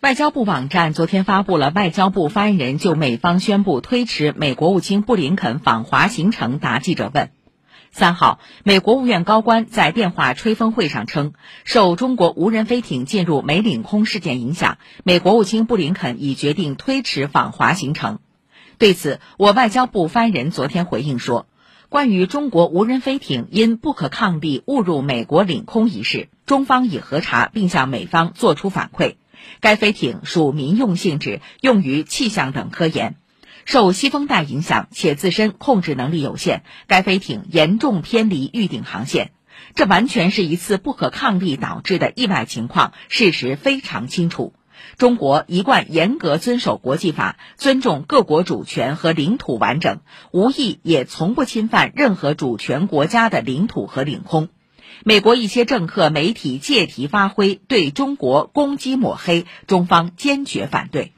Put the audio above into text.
外交部网站昨天发布了外交部发言人就美方宣布推迟美国务卿布林肯访华行程答记者问。三号，美国务院高官在电话吹风会上称，受中国无人飞艇进入美领空事件影响，美国务卿布林肯已决定推迟访华行程。对此，我外交部发言人昨天回应说，关于中国无人飞艇因不可抗力误入美国领空一事，中方已核查并向美方作出反馈。该飞艇属民用性质，用于气象等科研。受西风带影响，且自身控制能力有限，该飞艇严重偏离预定航线。这完全是一次不可抗力导致的意外情况，事实非常清楚。中国一贯严格遵守国际法，尊重各国主权和领土完整，无意也从不侵犯任何主权国家的领土和领空。美国一些政客、媒体借题发挥，对中国攻击抹黑，中方坚决反对。